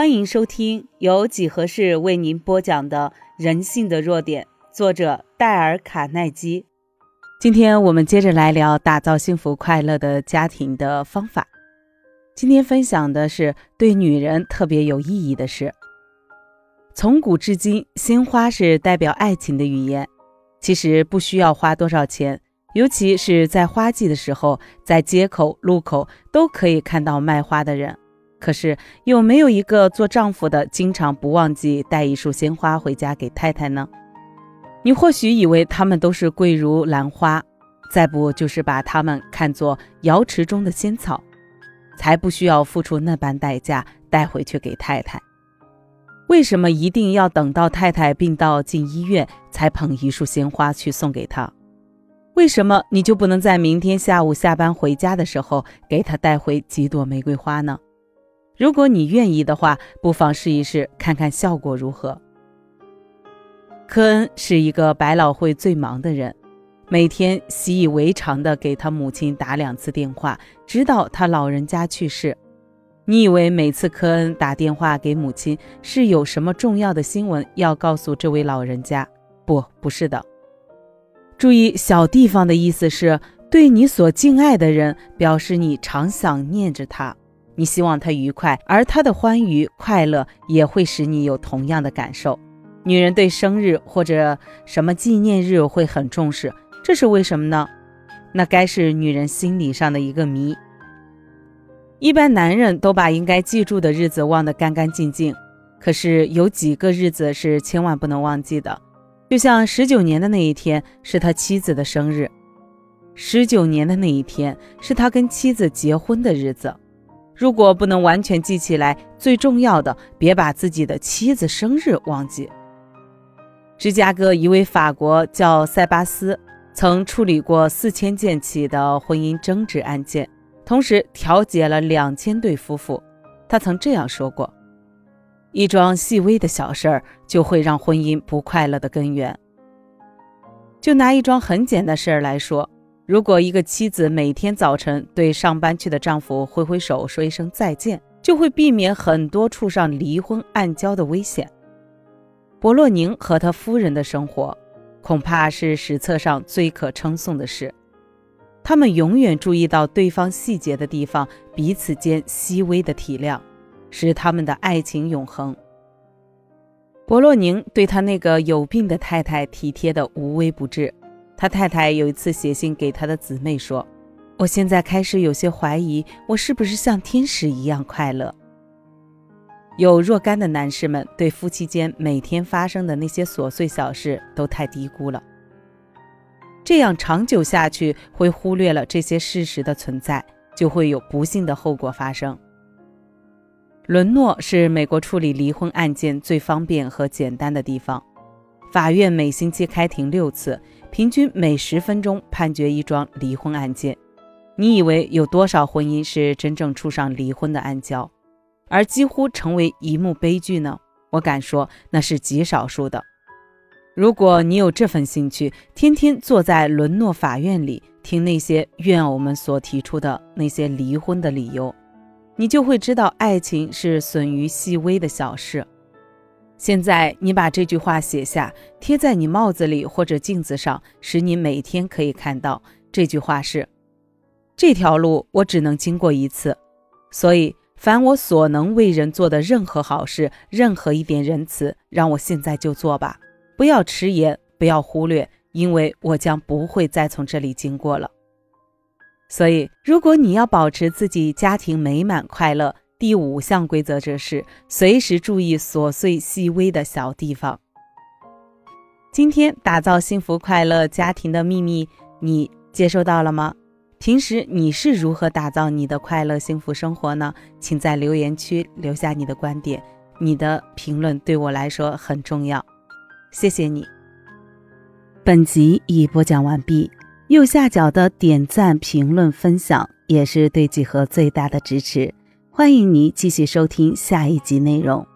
欢迎收听由几何式为您播讲的《人性的弱点》，作者戴尔·卡耐基。今天我们接着来聊打造幸福快乐的家庭的方法。今天分享的是对女人特别有意义的事。从古至今，鲜花是代表爱情的语言。其实不需要花多少钱，尤其是在花季的时候，在街口、路口都可以看到卖花的人。可是有没有一个做丈夫的经常不忘记带一束鲜花回家给太太呢？你或许以为他们都是贵如兰花，再不就是把他们看作瑶池中的仙草，才不需要付出那般代价带回去给太太。为什么一定要等到太太病到进医院才捧一束鲜花去送给她？为什么你就不能在明天下午下班回家的时候给她带回几朵玫瑰花呢？如果你愿意的话，不妨试一试，看看效果如何。科恩是一个百老汇最忙的人，每天习以为常地给他母亲打两次电话，直到他老人家去世。你以为每次科恩打电话给母亲是有什么重要的新闻要告诉这位老人家？不，不是的。注意，小地方的意思是对你所敬爱的人表示你常想念着他。你希望他愉快，而他的欢愉快乐也会使你有同样的感受。女人对生日或者什么纪念日会很重视，这是为什么呢？那该是女人心理上的一个谜。一般男人都把应该记住的日子忘得干干净净，可是有几个日子是千万不能忘记的。就像十九年的那一天是他妻子的生日，十九年的那一天是他跟妻子结婚的日子。如果不能完全记起来，最重要的，别把自己的妻子生日忘记。芝加哥一位法国叫塞巴斯，曾处理过四千件起的婚姻争执案件，同时调解了两千对夫妇。他曾这样说过：“一桩细微的小事儿，就会让婚姻不快乐的根源。”就拿一桩很简单的事儿来说。如果一个妻子每天早晨对上班去的丈夫挥挥手，说一声再见，就会避免很多处上离婚暗礁的危险。博洛宁和他夫人的生活，恐怕是史册上最可称颂的事。他们永远注意到对方细节的地方，彼此间细微的体谅，使他们的爱情永恒。博洛宁对他那个有病的太太体贴的无微不至。他太太有一次写信给他的姊妹说：“我现在开始有些怀疑，我是不是像天使一样快乐。”有若干的男士们对夫妻间每天发生的那些琐碎小事都太低估了，这样长久下去会忽略了这些事实的存在，就会有不幸的后果发生。伦诺是美国处理离婚案件最方便和简单的地方，法院每星期开庭六次。平均每十分钟判决一桩离婚案件，你以为有多少婚姻是真正触上离婚的暗礁，而几乎成为一幕悲剧呢？我敢说那是极少数的。如果你有这份兴趣，天天坐在伦诺法院里听那些怨偶们所提出的那些离婚的理由，你就会知道，爱情是损于细微的小事。现在你把这句话写下，贴在你帽子里或者镜子上，使你每天可以看到。这句话是：这条路我只能经过一次，所以凡我所能为人做的任何好事，任何一点仁慈，让我现在就做吧，不要迟延，不要忽略，因为我将不会再从这里经过了。所以，如果你要保持自己家庭美满快乐，第五项规则则是随时注意琐碎细微的小地方。今天打造幸福快乐家庭的秘密，你接收到了吗？平时你是如何打造你的快乐幸福生活呢？请在留言区留下你的观点，你的评论对我来说很重要。谢谢你。本集已播讲完毕，右下角的点赞、评论、分享也是对几何最大的支持。欢迎您继续收听下一集内容。